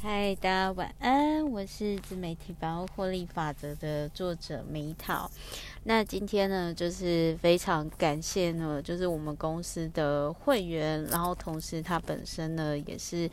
嗨，大家晚安，我是自媒体百万获利法则的作者梅桃。那今天呢，就是非常感谢呢，就是我们公司的会员，然后同时他本身呢也是。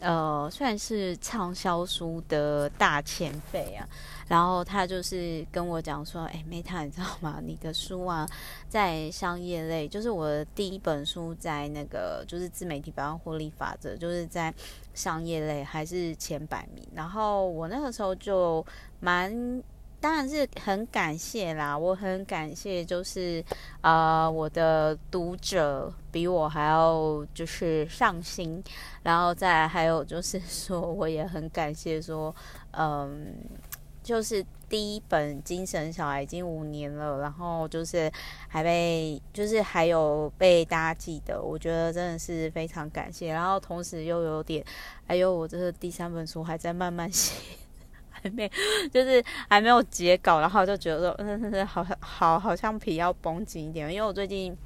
呃，算是畅销书的大前辈啊，然后他就是跟我讲说，哎，Meta，你知道吗？你的书啊，在商业类，就是我的第一本书，在那个就是自媒体百万获利法则，就是在商业类还是前百名。然后我那个时候就蛮。当然是很感谢啦，我很感谢，就是呃，我的读者比我还要就是上心，然后再还有就是说，我也很感谢说，嗯，就是第一本《精神小孩》已经五年了，然后就是还被就是还有被大家记得，我觉得真的是非常感谢，然后同时又有点，哎呦，我这是第三本书还在慢慢写。没，就是还没有结稿，然后就觉得说，嗯，好好好像皮要绷紧一点，因为我最近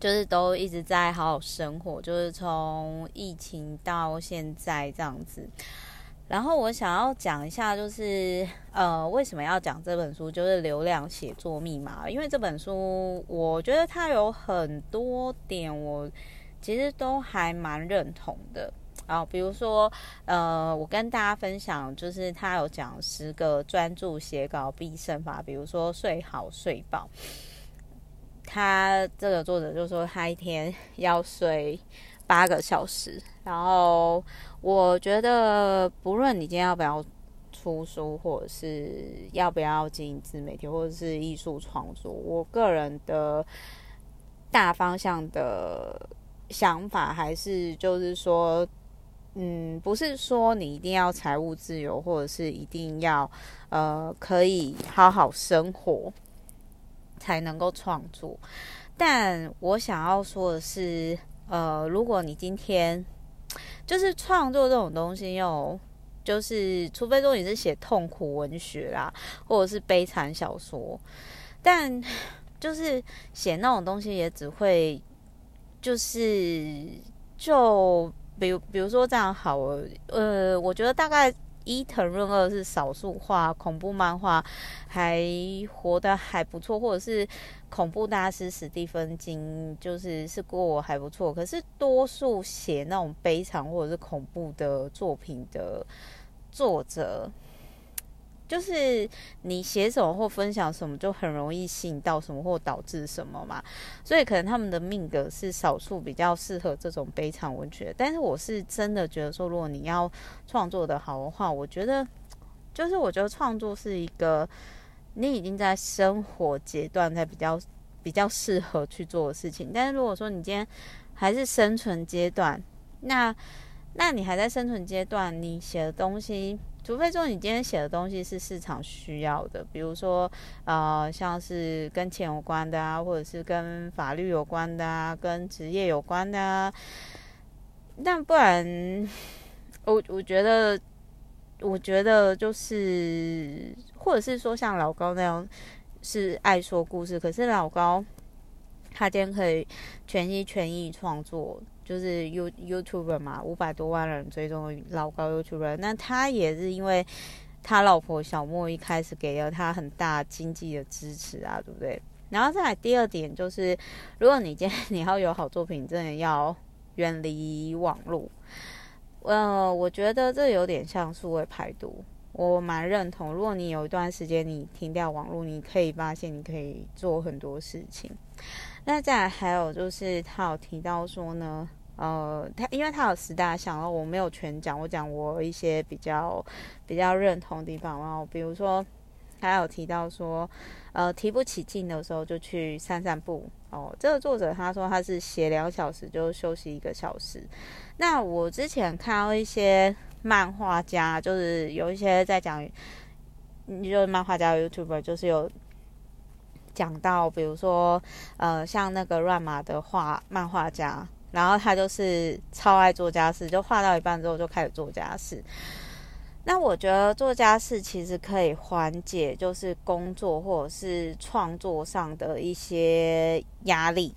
就是都一直在好好生活，就是从疫情到现在这样子。然后我想要讲一下，就是呃，为什么要讲这本书，就是流量写作密码，因为这本书我觉得它有很多点，我其实都还蛮认同的。啊，比如说，呃，我跟大家分享，就是他有讲十个专注写稿必胜法，比如说睡好睡饱。他这个作者就说他一天要睡八个小时，然后我觉得不论你今天要不要出书，或者是要不要经营自媒体，或者是艺术创作，我个人的大方向的想法还是就是说。嗯，不是说你一定要财务自由，或者是一定要呃可以好好生活才能够创作。但我想要说的是，呃，如果你今天就是创作这种东西，又就是除非说你是写痛苦文学啦，或者是悲惨小说，但就是写那种东西也只会就是就。比如，比如说这样好，呃，我觉得大概伊藤润二是少数画恐怖漫画还活得还不错，或者是恐怖大师史蒂芬金，就是是过还不错。可是多数写那种悲惨或者是恐怖的作品的作者。就是你写什么或分享什么，就很容易吸引到什么或导致什么嘛，所以可能他们的命格是少数比较适合这种悲惨文学。但是我是真的觉得说，如果你要创作的好的话，我觉得就是我觉得创作是一个你已经在生活阶段在比较比较适合去做的事情。但是如果说你今天还是生存阶段，那那你还在生存阶段，你写的东西。除非说你今天写的东西是市场需要的，比如说，呃，像是跟钱有关的啊，或者是跟法律有关的啊，跟职业有关的啊。但不然，我我觉得，我觉得就是，或者是说像老高那样是爱说故事，可是老高他今天可以全心全意创作。就是 You YouTuber 嘛，五百多万人追踪老高 YouTuber，那他也是因为他老婆小莫一开始给了他很大经济的支持啊，对不对？然后再来第二点就是，如果你今天 你要有好作品，真的要远离网络。呃，我觉得这有点像数位排毒，我蛮认同。如果你有一段时间你停掉网络，你可以发现你可以做很多事情。那再来还有就是，他有提到说呢，呃，他因为他有十大项，然后我没有全讲，我讲我一些比较比较认同的地方。然后比如说，他有提到说，呃，提不起劲的时候就去散散步。哦，这个作者他说他是写两小时就休息一个小时。那我之前看到一些漫画家，就是有一些在讲，就是漫画家 YouTuber，就是有。讲到，比如说，呃，像那个乱马的画漫画家，然后他就是超爱做家事，就画到一半之后就开始做家事。那我觉得做家事其实可以缓解，就是工作或者是创作上的一些压力。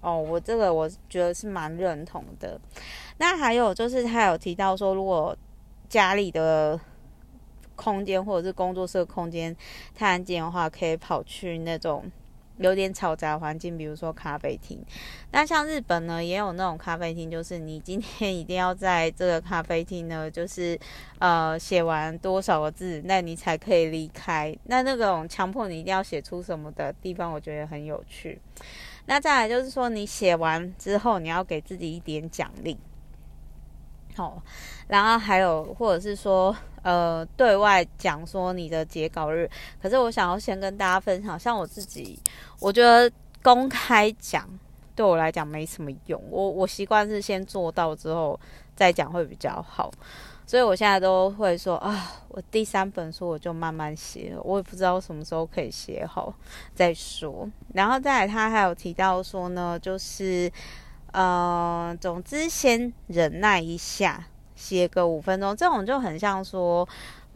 哦，我这个我觉得是蛮认同的。那还有就是他有提到说，如果家里的空间或者是工作室空间太安静的话，可以跑去那种。有点嘈杂环境，比如说咖啡厅。那像日本呢，也有那种咖啡厅，就是你今天一定要在这个咖啡厅呢，就是呃写完多少个字，那你才可以离开。那那种强迫你一定要写出什么的地方，我觉得很有趣。那再来就是说，你写完之后，你要给自己一点奖励。好，然后还有或者是说。呃，对外讲说你的截稿日，可是我想要先跟大家分享，像我自己，我觉得公开讲对我来讲没什么用，我我习惯是先做到之后再讲会比较好，所以我现在都会说啊，我第三本书我就慢慢写，我也不知道什么时候可以写好再说。然后再来，他还有提到说呢，就是呃，总之先忍耐一下。歇个五分钟，这种就很像说，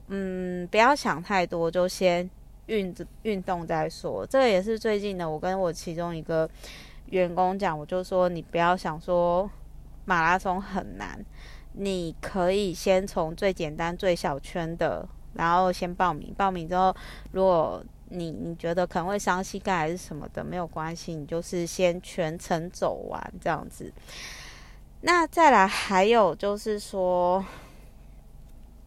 嗯，不要想太多，就先运运动再说。这个也是最近的，我跟我其中一个员工讲，我就说你不要想说马拉松很难，你可以先从最简单、最小圈的，然后先报名。报名之后，如果你你觉得可能会伤膝盖还是什么的，没有关系，你就是先全程走完这样子。那再来还有就是说，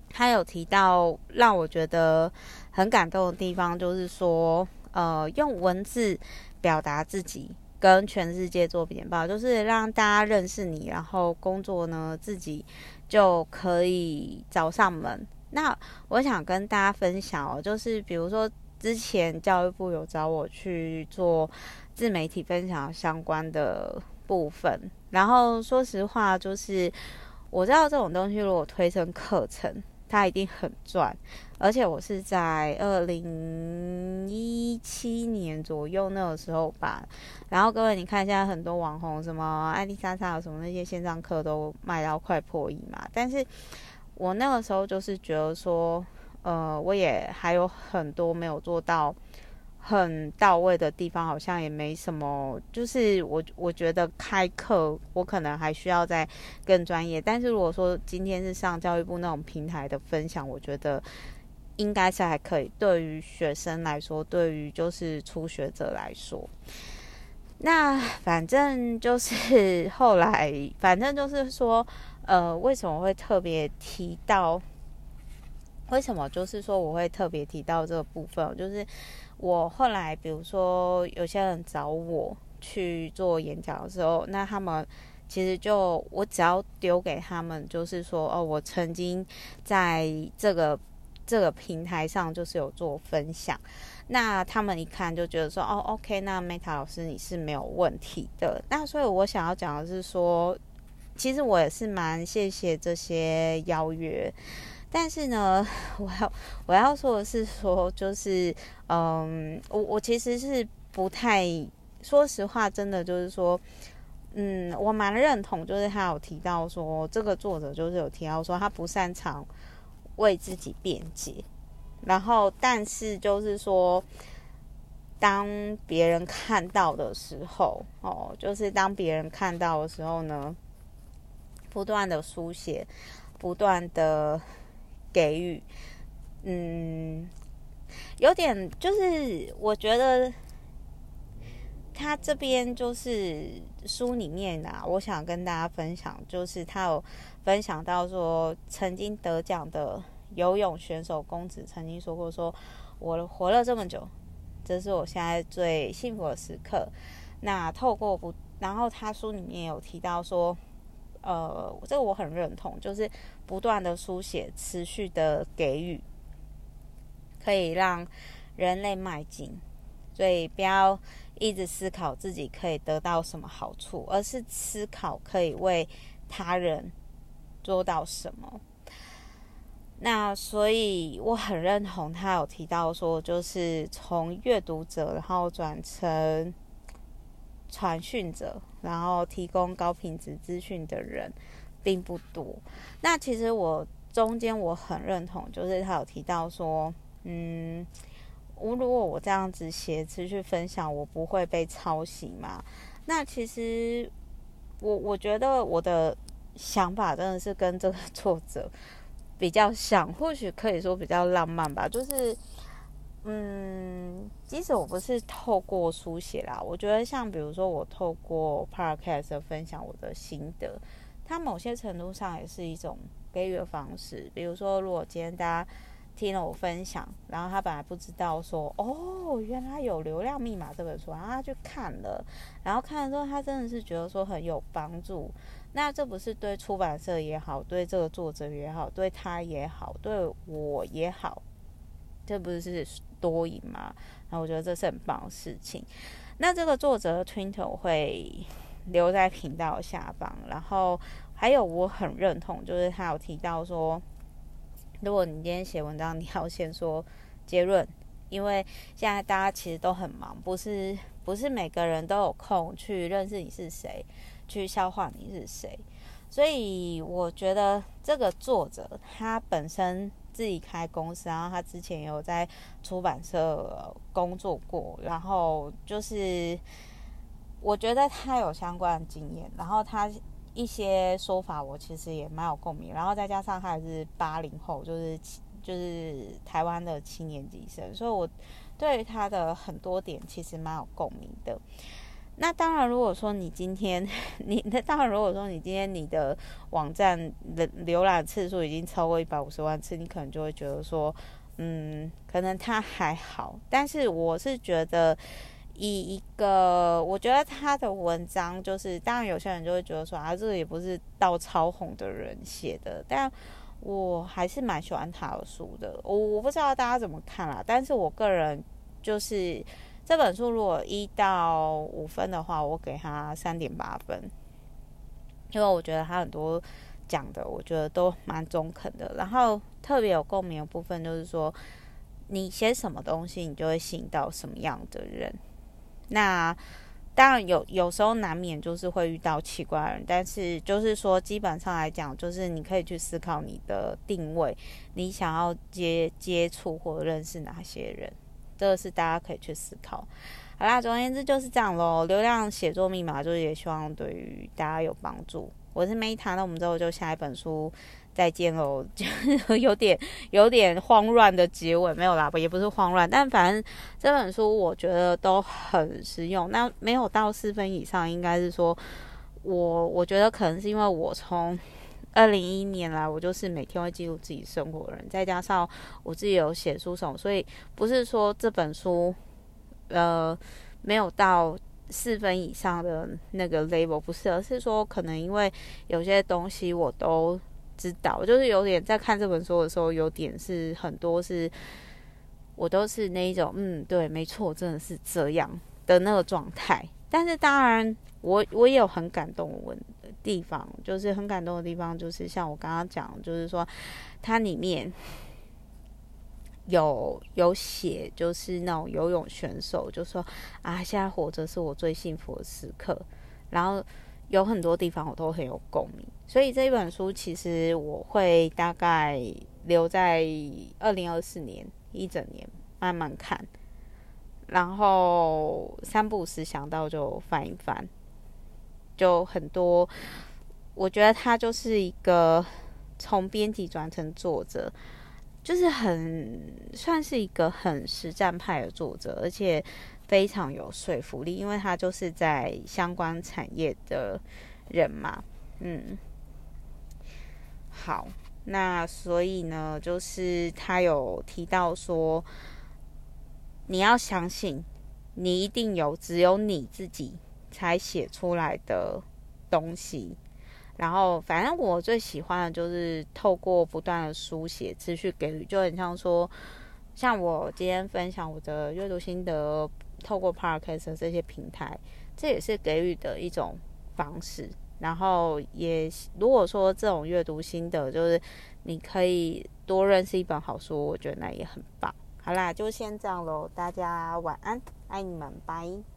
他有提到让我觉得很感动的地方，就是说，呃，用文字表达自己，跟全世界做简报，就是让大家认识你，然后工作呢自己就可以找上门。那我想跟大家分享哦，就是比如说之前教育部有找我去做自媒体分享相关的部分。然后说实话，就是我知道这种东西如果推成课程，它一定很赚。而且我是在二零一七年左右那个时候吧。然后各位，你看现在很多网红，什么艾丽莎莎有什么那些线上课都卖到快破亿嘛。但是我那个时候就是觉得说，呃，我也还有很多没有做到。很到位的地方好像也没什么，就是我我觉得开课我可能还需要再更专业。但是如果说今天是上教育部那种平台的分享，我觉得应该是还可以。对于学生来说，对于就是初学者来说，那反正就是后来，反正就是说，呃，为什么会特别提到？为什么就是说我会特别提到这个部分？就是。我后来，比如说有些人找我去做演讲的时候，那他们其实就我只要丢给他们，就是说哦，我曾经在这个这个平台上就是有做分享，那他们一看就觉得说哦，OK，那 Meta 老师你是没有问题的。那所以我想要讲的是说，其实我也是蛮谢谢这些邀约。但是呢，我要我要说的是说，就是嗯，我我其实是不太，说实话，真的就是说，嗯，我蛮认同，就是他有提到说，这个作者就是有提到说，他不擅长为自己辩解，然后但是就是说，当别人看到的时候，哦，就是当别人看到的时候呢，不断的书写，不断的。给予，嗯，有点就是，我觉得他这边就是书里面啊，我想跟大家分享，就是他有分享到说，曾经得奖的游泳选手公子曾经说过，说我活了这么久，这是我现在最幸福的时刻。那透过不，然后他书里面有提到说。呃，这个我很认同，就是不断的书写，持续的给予，可以让人类迈进。所以不要一直思考自己可以得到什么好处，而是思考可以为他人做到什么。那所以我很认同他有提到说，就是从阅读者，然后转成。传讯者，然后提供高品质资讯的人并不多。那其实我中间我很认同，就是他有提到说，嗯，我如果我这样子写词去分享，我不会被抄袭嘛？那其实我我觉得我的想法真的是跟这个作者比较像，或许可以说比较浪漫吧。就是，嗯，即使我不是透过书写啦，我觉得像比如说我透过 Podcast 分享我的心得，它某些程度上也是一种给予的方式。比如说，如果今天大家。听了我分享，然后他本来不知道说哦，原来有《流量密码》这本书，然后他去看了，然后看了之后，他真的是觉得说很有帮助。那这不是对出版社也好，对这个作者也好，对他也好，对我也好，这不是多赢吗？那我觉得这是很棒的事情。那这个作者的 Twitter 我会留在频道下方，然后还有我很认同，就是他有提到说。如果你今天写文章，你要先说结论，因为现在大家其实都很忙，不是不是每个人都有空去认识你是谁，去消化你是谁。所以我觉得这个作者他本身自己开公司，然后他之前有在出版社工作过，然后就是我觉得他有相关的经验，然后他。一些说法我其实也蛮有共鸣，然后再加上他也是八零后，就是就是台湾的七年级生，所以我对于他的很多点其实蛮有共鸣的。那当然，如果说你今天 你那当然，如果说你今天你的网站的浏览次数已经超过一百五十万次，你可能就会觉得说，嗯，可能他还好。但是我是觉得。以一个，我觉得他的文章就是，当然有些人就会觉得说啊，这个也不是到超红的人写的，但我还是蛮喜欢他的书的。我我不知道大家怎么看啦，但是我个人就是这本书如果一到五分的话，我给他三点八分，因为我觉得他很多讲的，我觉得都蛮中肯的。然后特别有共鸣的部分就是说，你写什么东西，你就会吸引到什么样的人。那当然有，有时候难免就是会遇到奇怪的人，但是就是说，基本上来讲，就是你可以去思考你的定位，你想要接接触或认识哪些人，这个是大家可以去思考。好啦，总而言之就是这样喽。流量写作密码就是也希望对于大家有帮助。我是 Meta，那我们之后就下一本书。再见喽，就 有点有点慌乱的结尾，没有啦，也不是慌乱，但反正这本书我觉得都很实用。那没有到四分以上，应该是说我我觉得可能是因为我从二零一一年来，我就是每天会记录自己生活的人，再加上我自己有写书什么，所以不是说这本书呃没有到四分以上的那个 label，不是，而是说可能因为有些东西我都。知道，就是有点在看这本书的时候，有点是很多是，我都是那一种，嗯，对，没错，真的是这样的那个状态。但是当然我，我也有很感动的地方，就是很感动的地方，就是像我刚刚讲，就是说它里面有有写，就是那种游泳选手，就说啊，现在活着是我最幸福的时刻，然后。有很多地方我都很有共鸣，所以这一本书其实我会大概留在二零二四年一整年慢慢看，然后三不五时想到就翻一翻，就很多。我觉得他就是一个从编辑转成作者，就是很算是一个很实战派的作者，而且。非常有说服力，因为他就是在相关产业的人嘛，嗯，好，那所以呢，就是他有提到说，你要相信，你一定有只有你自己才写出来的东西。然后，反正我最喜欢的就是透过不断的书写，持续给予，就很像说，像我今天分享我的阅读心得。透过 Podcast 这些平台，这也是给予的一种方式。然后也如果说这种阅读心得，就是你可以多认识一本好书，我觉得那也很棒。好啦，就先这样喽，大家晚安，爱你们，拜。